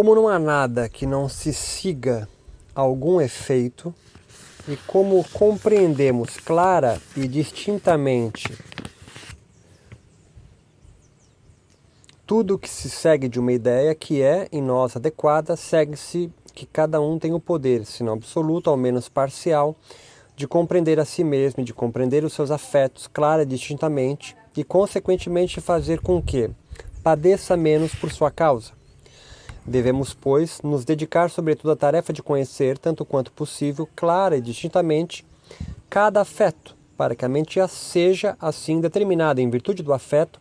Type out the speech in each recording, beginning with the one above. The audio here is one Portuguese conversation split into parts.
como não há nada que não se siga algum efeito, e como compreendemos clara e distintamente tudo que se segue de uma ideia que é em nós adequada, segue-se que cada um tem o poder, se não absoluto, ao menos parcial, de compreender a si mesmo, de compreender os seus afetos clara e distintamente e, consequentemente, fazer com que padeça menos por sua causa. Devemos, pois, nos dedicar sobretudo à tarefa de conhecer, tanto quanto possível, clara e distintamente, cada afeto, para que a mente seja assim determinada, em virtude do afeto,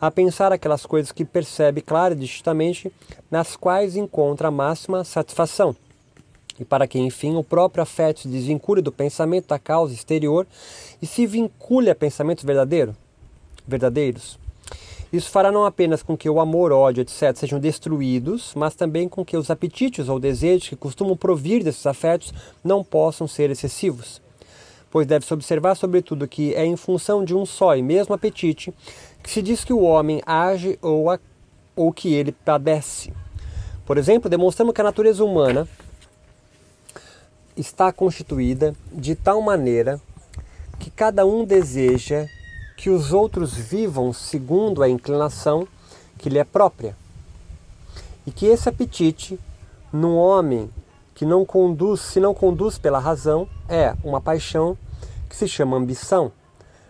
a pensar aquelas coisas que percebe clara e distintamente, nas quais encontra a máxima satisfação. E para que, enfim, o próprio afeto se desvincule do pensamento da causa exterior e se vincule a pensamentos verdadeiro, verdadeiros. Isso fará não apenas com que o amor, ódio, etc., sejam destruídos, mas também com que os apetites ou desejos que costumam provir desses afetos não possam ser excessivos. Pois deve-se observar, sobretudo, que é em função de um só e mesmo apetite que se diz que o homem age ou, a, ou que ele padece. Por exemplo, demonstramos que a natureza humana está constituída de tal maneira que cada um deseja que os outros vivam segundo a inclinação que lhe é própria. E que esse apetite, num homem que não conduz, se não conduz pela razão, é uma paixão que se chama ambição,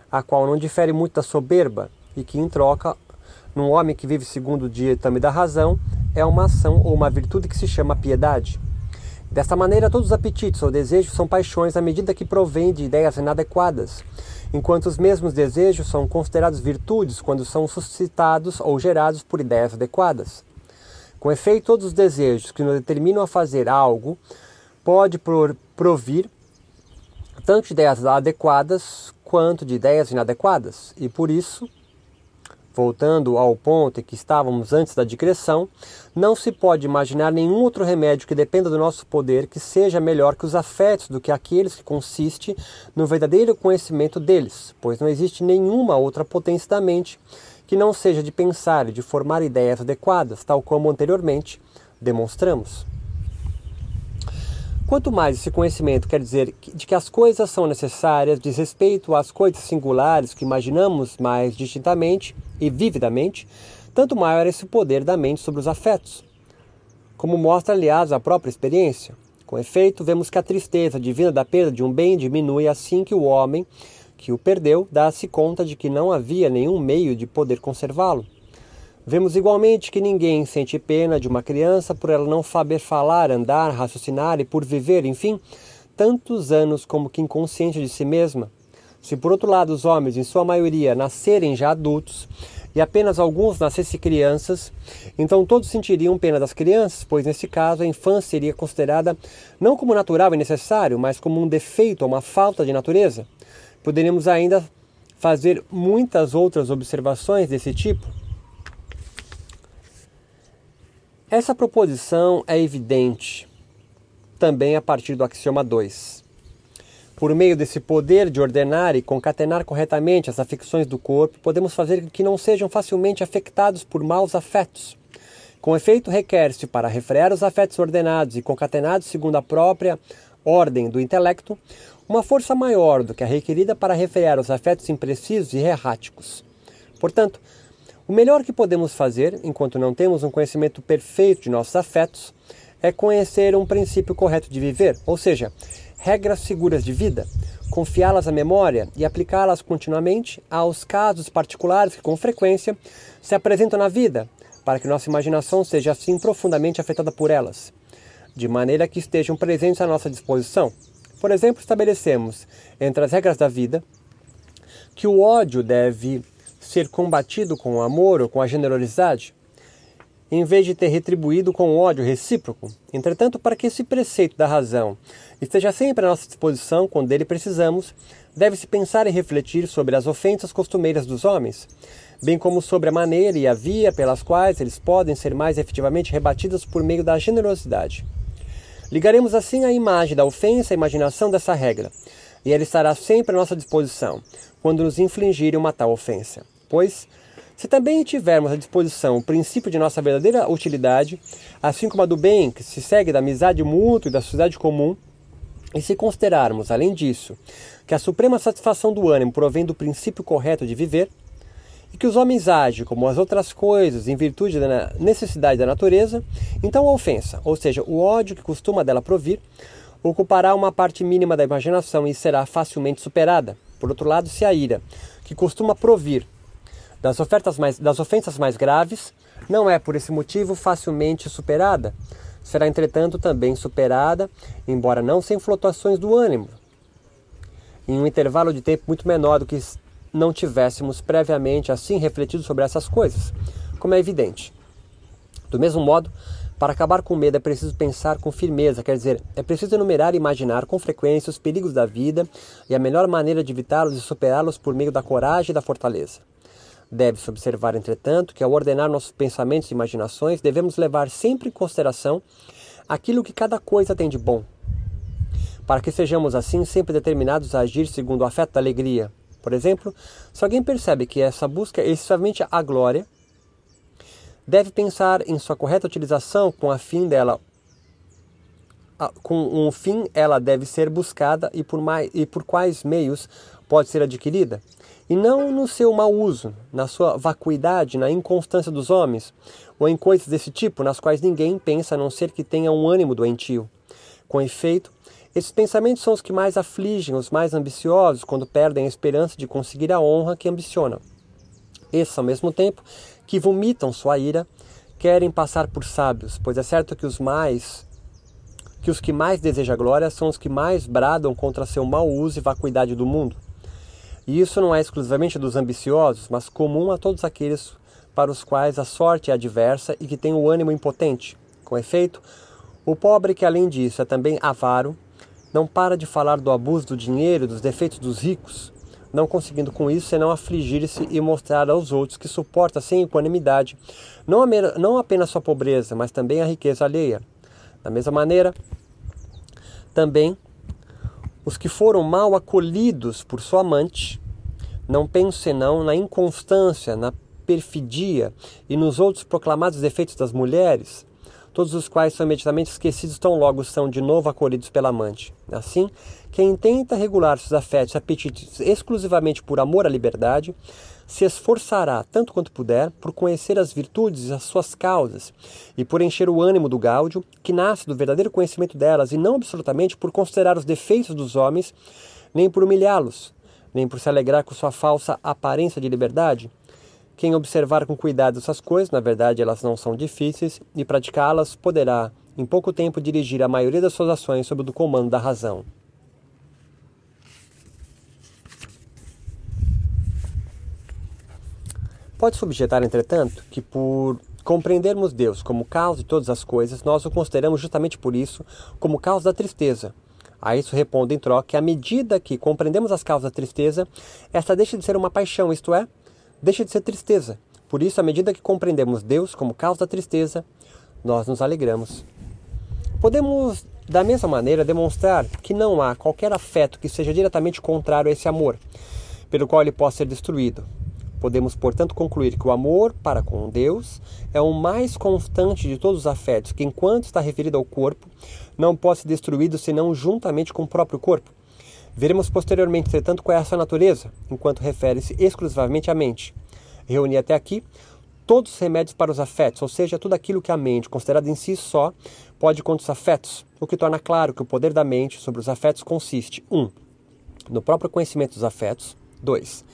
a qual não difere muito da soberba e que, em troca, num homem que vive segundo o ditame da razão, é uma ação ou uma virtude que se chama piedade. Desta maneira, todos os apetites ou desejos são paixões à medida que provêm de ideias inadequadas, enquanto os mesmos desejos são considerados virtudes quando são suscitados ou gerados por ideias adequadas. Com efeito, todos os desejos que nos determinam a fazer algo pode provir tanto de ideias adequadas quanto de ideias inadequadas, e por isso Voltando ao ponto em que estávamos antes da digressão, não se pode imaginar nenhum outro remédio que dependa do nosso poder que seja melhor que os afetos do que aqueles que consiste no verdadeiro conhecimento deles, pois não existe nenhuma outra potência da mente que não seja de pensar e de formar ideias adequadas, tal como anteriormente demonstramos. Quanto mais esse conhecimento quer dizer de que as coisas são necessárias, diz respeito às coisas singulares que imaginamos mais distintamente e vividamente, tanto maior é esse poder da mente sobre os afetos. Como mostra, aliás, a própria experiência. Com efeito, vemos que a tristeza divina da perda de um bem diminui assim que o homem que o perdeu dá-se conta de que não havia nenhum meio de poder conservá-lo. Vemos igualmente que ninguém sente pena de uma criança por ela não saber falar, andar, raciocinar e por viver, enfim, tantos anos como que inconsciente de si mesma. Se por outro lado os homens, em sua maioria, nascerem já adultos e apenas alguns nascessem crianças, então todos sentiriam pena das crianças, pois nesse caso a infância seria considerada não como natural e necessário, mas como um defeito ou uma falta de natureza. Poderíamos ainda fazer muitas outras observações desse tipo. Essa proposição é evidente também a partir do axioma 2. Por meio desse poder de ordenar e concatenar corretamente as afecções do corpo, podemos fazer que não sejam facilmente afetados por maus afetos. Com efeito, requer-se, para refrear os afetos ordenados e concatenados segundo a própria ordem do intelecto, uma força maior do que a requerida para refrear os afetos imprecisos e erráticos. Portanto, o melhor que podemos fazer, enquanto não temos um conhecimento perfeito de nossos afetos, é conhecer um princípio correto de viver, ou seja, regras seguras de vida, confiá-las à memória e aplicá-las continuamente aos casos particulares que com frequência se apresentam na vida, para que nossa imaginação seja assim profundamente afetada por elas, de maneira que estejam presentes à nossa disposição. Por exemplo, estabelecemos entre as regras da vida que o ódio deve ser combatido com amor ou com a generosidade, em vez de ter retribuído com ódio recíproco. Entretanto, para que esse preceito da razão esteja sempre à nossa disposição quando dele precisamos, deve-se pensar e refletir sobre as ofensas costumeiras dos homens, bem como sobre a maneira e a via pelas quais eles podem ser mais efetivamente rebatidos por meio da generosidade. Ligaremos assim a imagem da ofensa à imaginação dessa regra, e ela estará sempre à nossa disposição quando nos infligirem uma tal ofensa pois Se também tivermos à disposição o princípio de nossa verdadeira utilidade, assim como a do bem, que se segue da amizade mútua e da sociedade comum, e se considerarmos, além disso, que a suprema satisfação do ânimo provém do princípio correto de viver, e que os homens agem como as outras coisas em virtude da necessidade da natureza, então a ofensa, ou seja, o ódio que costuma dela provir, ocupará uma parte mínima da imaginação e será facilmente superada. Por outro lado, se a ira, que costuma provir das, ofertas mais, das ofensas mais graves, não é por esse motivo facilmente superada, será entretanto também superada, embora não sem flutuações do ânimo, em um intervalo de tempo muito menor do que não tivéssemos previamente assim refletido sobre essas coisas, como é evidente. Do mesmo modo, para acabar com o medo é preciso pensar com firmeza, quer dizer, é preciso enumerar e imaginar com frequência os perigos da vida e a melhor maneira de evitá-los e superá-los por meio da coragem e da fortaleza. Deve-se observar, entretanto, que ao ordenar nossos pensamentos e imaginações, devemos levar sempre em consideração aquilo que cada coisa tem de bom, para que sejamos assim sempre determinados a agir segundo o afeto da alegria, por exemplo, se alguém percebe que essa busca é excessivamente a glória, deve pensar em sua correta utilização com a fim dela com um fim ela deve ser buscada e por, mais, e por quais meios pode ser adquirida, e não no seu mau uso, na sua vacuidade, na inconstância dos homens, ou em coisas desse tipo nas quais ninguém pensa a não ser que tenha um ânimo doentio. Com efeito, esses pensamentos são os que mais afligem os mais ambiciosos quando perdem a esperança de conseguir a honra que ambicionam. Esses, ao mesmo tempo, que vomitam sua ira, querem passar por sábios, pois é certo que os mais que os que mais desejam glória são os que mais bradam contra seu mau uso e vacuidade do mundo. E isso não é exclusivamente dos ambiciosos, mas comum a todos aqueles para os quais a sorte é adversa e que têm o ânimo impotente. Com efeito, o pobre que além disso é também avaro, não para de falar do abuso do dinheiro, dos defeitos dos ricos, não conseguindo com isso senão afligir-se e mostrar aos outros que suporta sem equanimidade não, não apenas sua pobreza, mas também a riqueza alheia. Da mesma maneira, também os que foram mal acolhidos por sua amante não pensam senão na inconstância, na perfidia e nos outros proclamados defeitos das mulheres, todos os quais são imediatamente esquecidos tão logo são de novo acolhidos pela amante. Assim, quem tenta regular seus afetos e apetites exclusivamente por amor à liberdade, se esforçará tanto quanto puder por conhecer as virtudes e as suas causas, e por encher o ânimo do gáudio, que nasce do verdadeiro conhecimento delas, e não absolutamente por considerar os defeitos dos homens, nem por humilhá-los, nem por se alegrar com sua falsa aparência de liberdade, quem observar com cuidado essas coisas, na verdade elas não são difíceis, e praticá-las poderá, em pouco tempo, dirigir a maioria das suas ações sob o comando da razão. Pode-se objetar, entretanto, que por compreendermos Deus como causa de todas as coisas, nós o consideramos justamente por isso como causa da tristeza. A isso responde em troca que à medida que compreendemos as causas da tristeza, esta deixa de ser uma paixão, isto é, deixa de ser tristeza. Por isso, à medida que compreendemos Deus como causa da tristeza, nós nos alegramos. Podemos, da mesma maneira, demonstrar que não há qualquer afeto que seja diretamente contrário a esse amor, pelo qual ele possa ser destruído. Podemos, portanto, concluir que o amor para com Deus é o mais constante de todos os afetos, que, enquanto está referido ao corpo, não pode ser destruído senão juntamente com o próprio corpo. Veremos posteriormente, entretanto, qual é a sua natureza, enquanto refere-se exclusivamente à mente. Reuni até aqui todos os remédios para os afetos, ou seja, tudo aquilo que a mente, considerada em si só, pode contra os afetos, o que torna claro que o poder da mente sobre os afetos consiste 1. Um, no próprio conhecimento dos afetos, 2.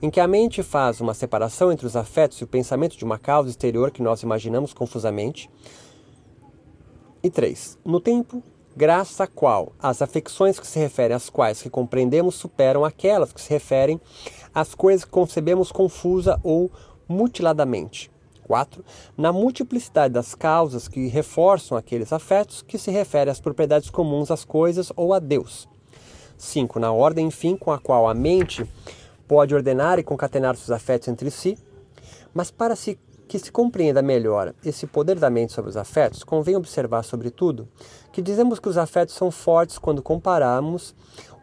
Em que a mente faz uma separação entre os afetos e o pensamento de uma causa exterior que nós imaginamos confusamente. E 3. No tempo graças à qual as afecções que se referem às quais que compreendemos superam aquelas que se referem às coisas que concebemos confusa ou mutiladamente. 4. Na multiplicidade das causas que reforçam aqueles afetos que se referem às propriedades comuns às coisas ou a Deus. 5. Na ordem, enfim, com a qual a mente pode ordenar e concatenar seus afetos entre si, mas para se que se compreenda melhor esse poder da mente sobre os afetos, convém observar, sobretudo, que dizemos que os afetos são fortes quando comparamos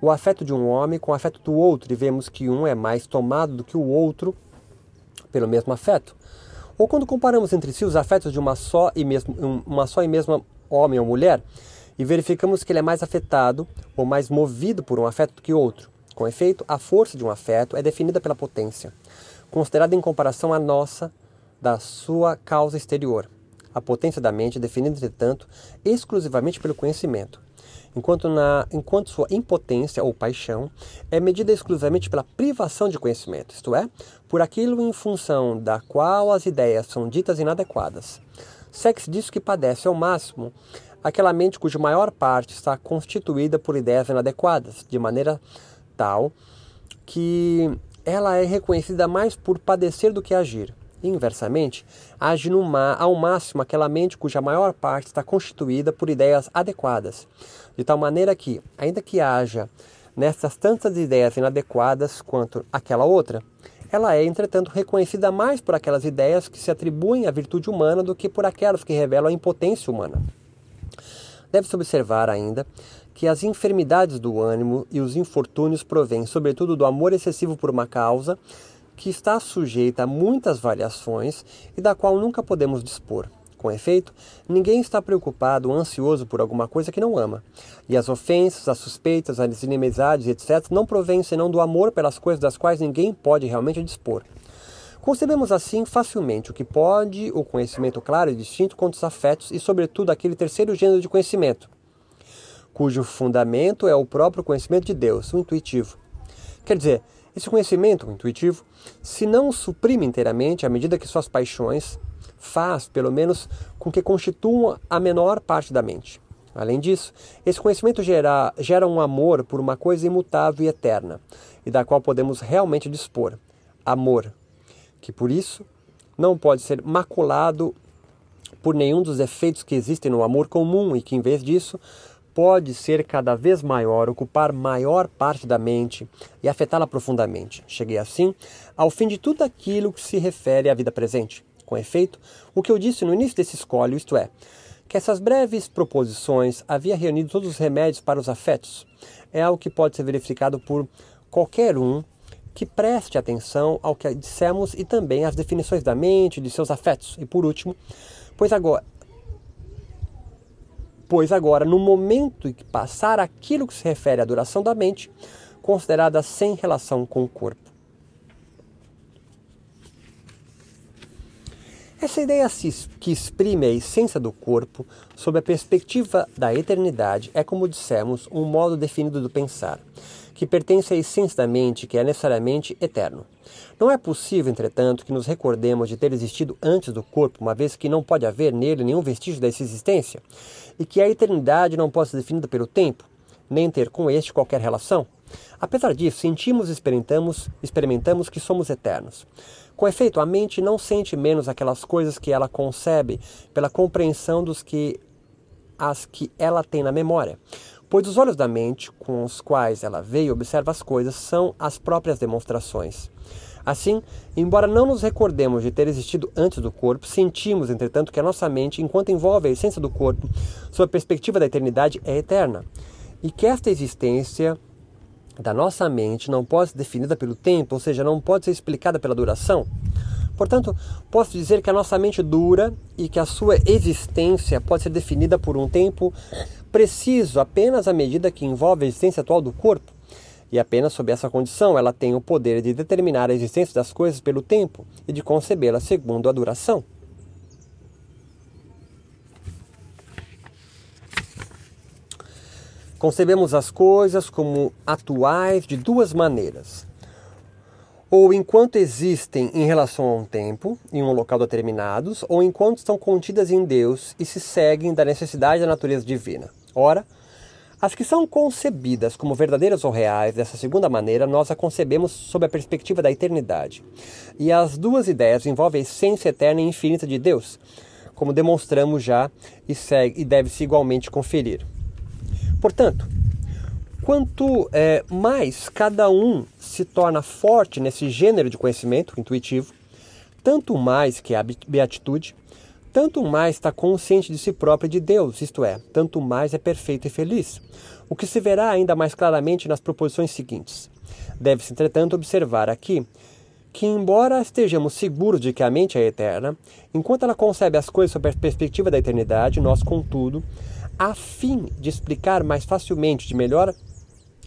o afeto de um homem com o afeto do outro e vemos que um é mais tomado do que o outro pelo mesmo afeto. Ou quando comparamos entre si os afetos de uma só e mesmo, uma só e mesma homem ou mulher, e verificamos que ele é mais afetado ou mais movido por um afeto do que outro. Com efeito, a força de um afeto é definida pela potência, considerada em comparação à nossa, da sua causa exterior. A potência da mente é definida, entretanto, exclusivamente pelo conhecimento, enquanto, na, enquanto sua impotência ou paixão é medida exclusivamente pela privação de conhecimento, isto é, por aquilo em função da qual as ideias são ditas inadequadas. Sex diz que padece ao máximo aquela mente cuja maior parte está constituída por ideias inadequadas, de maneira tal que ela é reconhecida mais por padecer do que agir. Inversamente, age no ma ao máximo aquela mente cuja maior parte está constituída por ideias adequadas, de tal maneira que, ainda que haja nessas tantas ideias inadequadas quanto aquela outra, ela é, entretanto, reconhecida mais por aquelas ideias que se atribuem à virtude humana do que por aquelas que revelam a impotência humana. Deve-se observar ainda que as enfermidades do ânimo e os infortúnios provêm, sobretudo, do amor excessivo por uma causa que está sujeita a muitas variações e da qual nunca podemos dispor. Com efeito, ninguém está preocupado ou ansioso por alguma coisa que não ama. E as ofensas, as suspeitas, as inimizades, etc., não provêm senão do amor pelas coisas das quais ninguém pode realmente dispor. Concebemos assim facilmente o que pode o conhecimento claro e distinto contra os afetos e, sobretudo, aquele terceiro gênero de conhecimento, cujo fundamento é o próprio conhecimento de Deus, o intuitivo. Quer dizer, esse conhecimento, intuitivo, se não suprime inteiramente à medida que suas paixões, faz, pelo menos, com que constituam a menor parte da mente. Além disso, esse conhecimento gera, gera um amor por uma coisa imutável e eterna, e da qual podemos realmente dispor. Amor, que por isso não pode ser maculado por nenhum dos efeitos que existem no amor comum e que, em vez disso, pode ser cada vez maior, ocupar maior parte da mente e afetá-la profundamente. Cheguei assim ao fim de tudo aquilo que se refere à vida presente. Com efeito, o que eu disse no início desse escolho, isto é, que essas breves proposições havia reunido todos os remédios para os afetos, é algo que pode ser verificado por qualquer um que preste atenção ao que dissemos e também às definições da mente, de seus afetos. E por último, pois agora, pois agora, no momento em que passar aquilo que se refere à duração da mente, considerada sem relação com o corpo. Essa ideia que exprime a essência do corpo sob a perspectiva da eternidade é, como dissemos, um modo definido do pensar, que pertence à essência da mente, que é necessariamente eterno. Não é possível, entretanto, que nos recordemos de ter existido antes do corpo, uma vez que não pode haver nele nenhum vestígio dessa existência, e que a eternidade não pode ser definida pelo tempo, nem ter com este qualquer relação. Apesar disso, sentimos e experimentamos, experimentamos que somos eternos. Com efeito, a mente não sente menos aquelas coisas que ela concebe pela compreensão dos que as que ela tem na memória pois os olhos da mente, com os quais ela vê e observa as coisas, são as próprias demonstrações. Assim, embora não nos recordemos de ter existido antes do corpo, sentimos, entretanto, que a nossa mente, enquanto envolve a essência do corpo, sua perspectiva da eternidade é eterna, e que esta existência da nossa mente não pode ser definida pelo tempo, ou seja, não pode ser explicada pela duração. Portanto, posso dizer que a nossa mente dura e que a sua existência pode ser definida por um tempo preciso apenas à medida que envolve a existência atual do corpo. E apenas sob essa condição ela tem o poder de determinar a existência das coisas pelo tempo e de concebê-las segundo a duração. Concebemos as coisas como atuais de duas maneiras. Ou enquanto existem em relação a um tempo, em um local determinados, ou enquanto estão contidas em Deus e se seguem da necessidade da natureza divina. Ora, as que são concebidas como verdadeiras ou reais dessa segunda maneira, nós a concebemos sob a perspectiva da eternidade. E as duas ideias envolvem a essência eterna e infinita de Deus, como demonstramos já e, segue, e deve-se igualmente conferir. Portanto, quanto é, mais cada um se torna forte nesse gênero de conhecimento intuitivo, tanto mais que a beatitude, tanto mais está consciente de si próprio e de Deus, isto é, tanto mais é perfeito e feliz. O que se verá ainda mais claramente nas proposições seguintes. Deve-se, entretanto, observar aqui que, embora estejamos seguros de que a mente é eterna, enquanto ela concebe as coisas sob a perspectiva da eternidade, nós, contudo, a fim de explicar mais facilmente, de melhor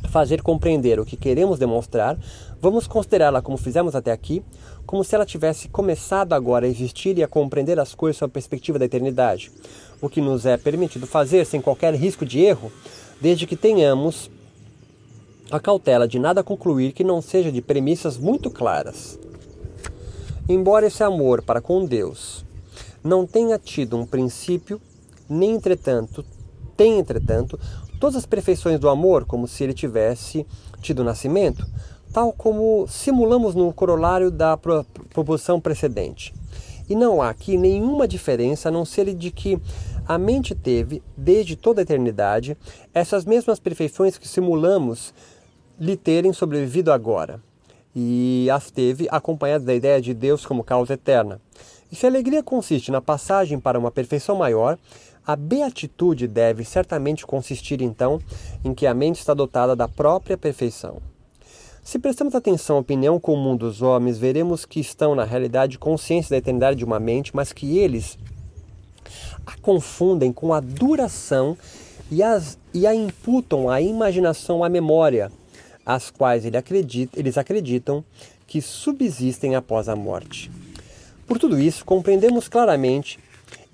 fazer compreender o que queremos demonstrar, vamos considerá-la como fizemos até aqui, como se ela tivesse começado agora a existir e a compreender as coisas sob a perspectiva da eternidade, o que nos é permitido fazer sem qualquer risco de erro, desde que tenhamos a cautela de nada concluir que não seja de premissas muito claras. Embora esse amor para com Deus não tenha tido um princípio, nem entretanto, tem entretanto todas as perfeições do amor, como se ele tivesse tido nascimento, tal como simulamos no corolário da proposição precedente. E não há aqui nenhuma diferença a não ser de que a mente teve, desde toda a eternidade, essas mesmas perfeições que simulamos lhe terem sobrevivido agora. E as teve acompanhadas da ideia de Deus como causa eterna. E se a alegria consiste na passagem para uma perfeição maior, a beatitude deve certamente consistir então em que a mente está dotada da própria perfeição. Se prestamos atenção à opinião comum dos homens, veremos que estão na realidade conscientes da eternidade de uma mente, mas que eles a confundem com a duração e, as, e a imputam à imaginação, à memória, as quais ele acredita, eles acreditam que subsistem após a morte. Por tudo isso, compreendemos claramente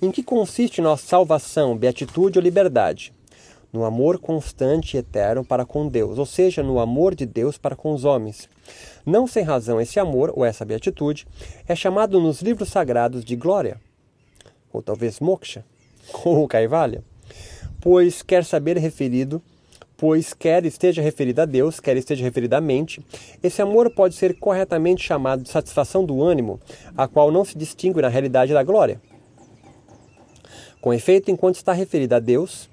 em que consiste nossa salvação, beatitude ou liberdade no amor constante e eterno para com Deus, ou seja, no amor de Deus para com os homens. Não sem razão, esse amor, ou essa beatitude, é chamado nos livros sagrados de glória, ou talvez moksha, ou kaivalya, pois quer saber referido, pois quer esteja referido a Deus, quer esteja referido à mente, esse amor pode ser corretamente chamado de satisfação do ânimo, a qual não se distingue na realidade da glória. Com efeito, enquanto está referido a Deus,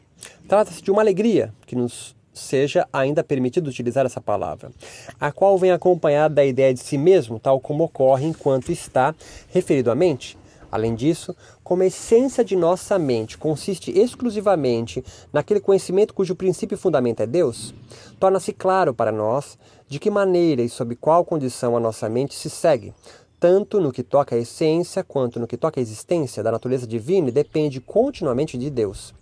Trata-se de uma alegria que nos seja ainda permitido utilizar essa palavra, a qual vem acompanhada da ideia de si mesmo, tal como ocorre enquanto está referido à mente. Além disso, como a essência de nossa mente consiste exclusivamente naquele conhecimento cujo princípio e fundamento é Deus, torna-se claro para nós de que maneira e sob qual condição a nossa mente se segue, tanto no que toca à essência quanto no que toca à existência da natureza divina depende continuamente de Deus.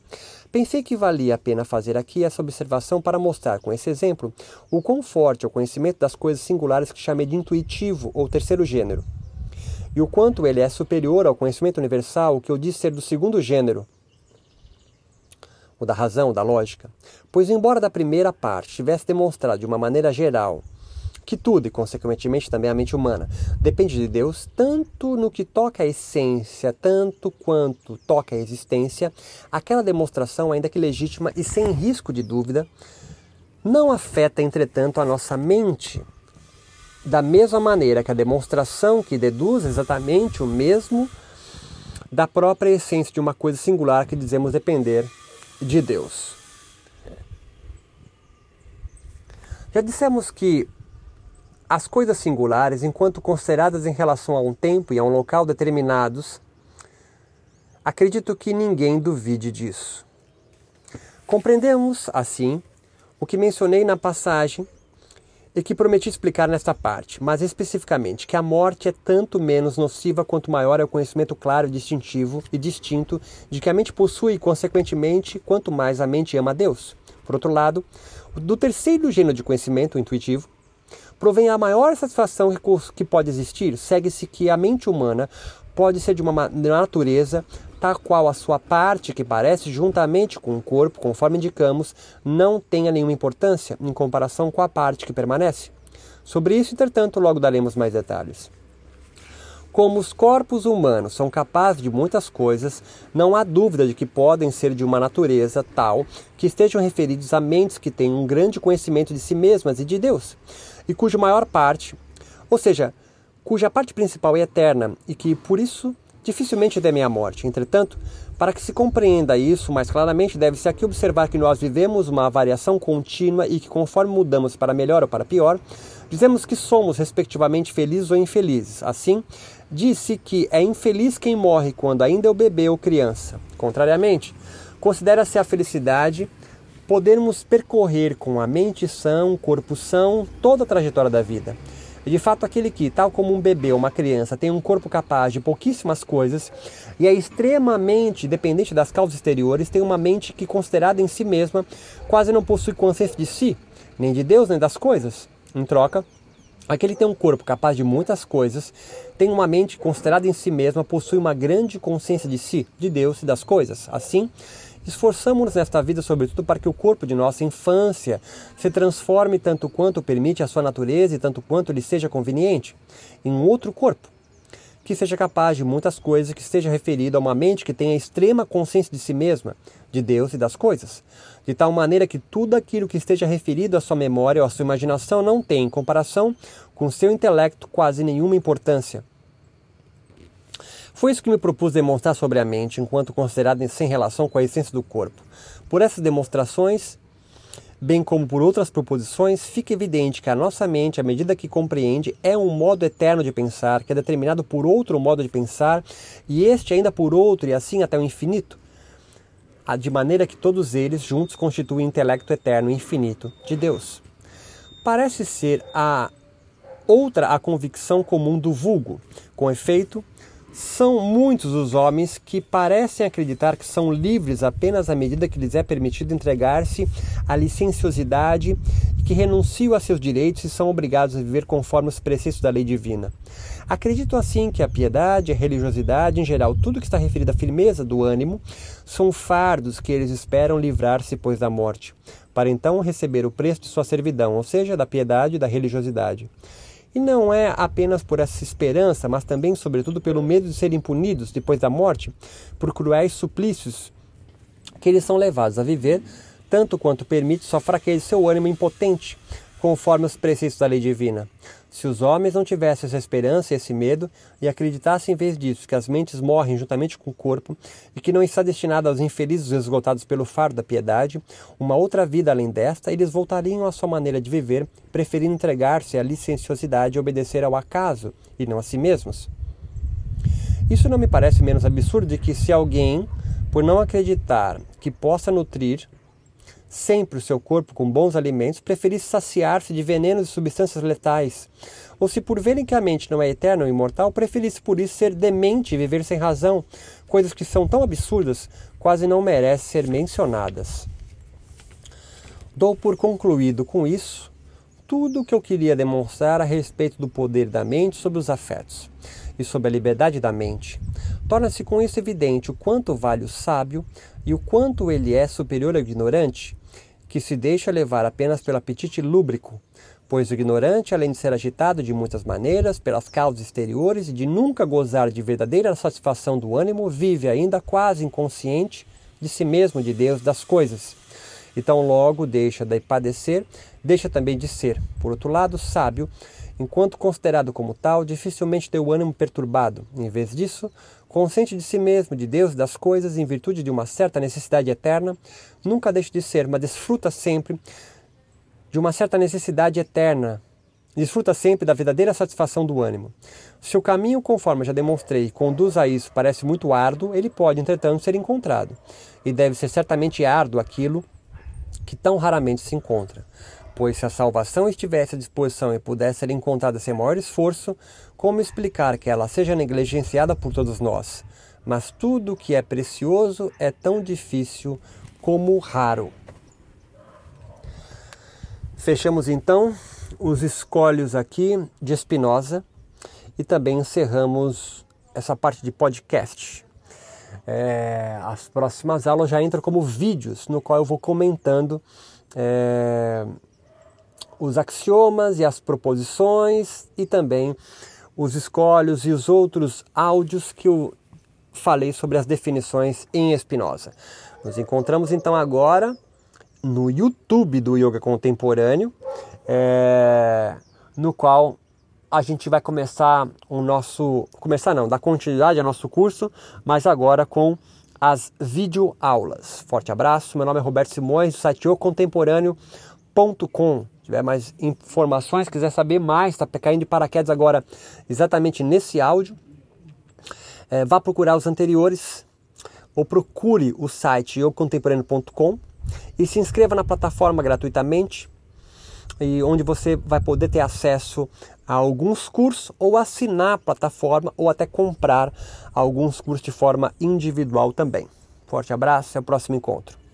Pensei que valia a pena fazer aqui essa observação para mostrar com esse exemplo o quão forte é o conhecimento das coisas singulares que chamei de intuitivo ou terceiro gênero, e o quanto ele é superior ao conhecimento universal que eu disse ser do segundo gênero, o da razão, da lógica. Pois, embora da primeira parte tivesse demonstrado de uma maneira geral que tudo, e consequentemente também a mente humana, depende de Deus, tanto no que toca à essência, tanto quanto toca à existência, aquela demonstração, ainda que legítima e sem risco de dúvida, não afeta, entretanto, a nossa mente da mesma maneira que a demonstração que deduz exatamente o mesmo da própria essência de uma coisa singular que dizemos depender de Deus. Já dissemos que as coisas singulares, enquanto consideradas em relação a um tempo e a um local determinados, acredito que ninguém duvide disso. Compreendemos, assim, o que mencionei na passagem e que prometi explicar nesta parte, mas especificamente que a morte é tanto menos nociva quanto maior é o conhecimento claro, distintivo e distinto de que a mente possui e, consequentemente, quanto mais a mente ama a Deus. Por outro lado, do terceiro gênero de conhecimento, intuitivo, provém a maior satisfação que pode existir, segue-se que a mente humana pode ser de uma natureza tal qual a sua parte que parece, juntamente com o corpo, conforme indicamos, não tenha nenhuma importância em comparação com a parte que permanece. Sobre isso, entretanto, logo daremos mais detalhes. Como os corpos humanos são capazes de muitas coisas, não há dúvida de que podem ser de uma natureza tal que estejam referidos a mentes que têm um grande conhecimento de si mesmas e de Deus e cuja maior parte, ou seja, cuja parte principal é eterna e que por isso dificilmente teme a morte. Entretanto, para que se compreenda isso mais claramente, deve-se aqui observar que nós vivemos uma variação contínua e que, conforme mudamos para melhor ou para pior, dizemos que somos, respectivamente, felizes ou infelizes. Assim, disse que é infeliz quem morre quando ainda é o bebê ou criança. Contrariamente, considera-se a felicidade podermos percorrer com a mente sã, corpo são, toda a trajetória da vida. De fato, aquele que, tal como um bebê ou uma criança, tem um corpo capaz de pouquíssimas coisas e é extremamente dependente das causas exteriores, tem uma mente que, considerada em si mesma, quase não possui consciência de si, nem de Deus, nem das coisas. Em troca, Aquele que tem um corpo capaz de muitas coisas, tem uma mente considerada em si mesma, possui uma grande consciência de si, de Deus e das coisas. Assim, esforçamos-nos nesta vida, sobretudo, para que o corpo de nossa infância se transforme tanto quanto permite a sua natureza e tanto quanto lhe seja conveniente em um outro corpo, que seja capaz de muitas coisas, que esteja referido a uma mente que tenha extrema consciência de si mesma, de Deus e das coisas, de tal maneira que tudo aquilo que esteja referido à sua memória ou à sua imaginação não tem, em comparação com seu intelecto, quase nenhuma importância. Foi isso que me propus demonstrar sobre a mente, enquanto considerada sem relação com a essência do corpo. Por essas demonstrações, bem como por outras proposições, fica evidente que a nossa mente, à medida que compreende, é um modo eterno de pensar, que é determinado por outro modo de pensar, e este ainda por outro, e assim até o infinito de maneira que todos eles juntos constituem o intelecto eterno e infinito de Deus. Parece ser a outra a convicção comum do vulgo. Com efeito, são muitos os homens que parecem acreditar que são livres apenas à medida que lhes é permitido entregar-se à licenciosidade e que renunciam a seus direitos e são obrigados a viver conforme os preceitos da lei divina. Acredito assim que a piedade, a religiosidade, em geral, tudo que está referido à firmeza do ânimo, são fardos que eles esperam livrar-se depois da morte, para então receber o preço de sua servidão, ou seja, da piedade e da religiosidade. E não é apenas por essa esperança, mas também, sobretudo, pelo medo de serem punidos depois da morte por cruéis suplícios que eles são levados a viver, tanto quanto permite sua fraqueza e seu ânimo impotente, conforme os preceitos da lei divina. Se os homens não tivessem essa esperança e esse medo e acreditassem em vez disso que as mentes morrem juntamente com o corpo e que não está destinado aos infelizes esgotados pelo fardo da piedade, uma outra vida além desta, eles voltariam à sua maneira de viver, preferindo entregar-se à licenciosidade e obedecer ao acaso e não a si mesmos. Isso não me parece menos absurdo de que se alguém, por não acreditar que possa nutrir sempre o seu corpo com bons alimentos, preferisse saciar-se de venenos e substâncias letais. Ou se por verem que a mente não é eterna ou imortal, preferisse por isso ser demente e viver sem razão, coisas que são tão absurdas, quase não merecem ser mencionadas. Dou por concluído com isso tudo o que eu queria demonstrar a respeito do poder da mente sobre os afetos e sobre a liberdade da mente. Torna-se com isso evidente o quanto vale o sábio e o quanto ele é superior ao ignorante, que se deixa levar apenas pelo apetite lúbrico, pois o ignorante, além de ser agitado de muitas maneiras pelas causas exteriores e de nunca gozar de verdadeira satisfação do ânimo, vive ainda quase inconsciente de si mesmo, de Deus, das coisas. Então logo deixa de padecer, deixa também de ser. Por outro lado, sábio, enquanto considerado como tal, dificilmente tem o ânimo perturbado. Em vez disso, consciente de si mesmo, de Deus das coisas, em virtude de uma certa necessidade eterna, nunca deixa de ser, mas desfruta sempre de uma certa necessidade eterna, desfruta sempre da verdadeira satisfação do ânimo. Se o caminho, conforme já demonstrei, conduz a isso parece muito árduo, ele pode, entretanto, ser encontrado. E deve ser certamente árduo aquilo que tão raramente se encontra. Pois se a salvação estivesse à disposição e pudesse ser encontrada sem maior esforço, como explicar que ela seja negligenciada por todos nós? Mas tudo que é precioso é tão difícil como raro. Fechamos então os escolhos aqui de Espinosa e também encerramos essa parte de podcast. É, as próximas aulas já entram como vídeos, no qual eu vou comentando é, os axiomas e as proposições e também os escolhos e os outros áudios que eu falei sobre as definições em Espinosa. Nos encontramos então agora no YouTube do Yoga Contemporâneo, é, no qual a gente vai começar o nosso. Começar não, dar continuidade ao nosso curso, mas agora com as videoaulas. Forte abraço, meu nome é Roberto Simões, do site yocontemporâneo.com tiver mais informações, quiser saber mais, está caindo de paraquedas agora exatamente nesse áudio, é, vá procurar os anteriores ou procure o site eucontemporâneo.com e se inscreva na plataforma gratuitamente e onde você vai poder ter acesso a alguns cursos ou assinar a plataforma ou até comprar alguns cursos de forma individual também. Forte abraço e ao próximo encontro.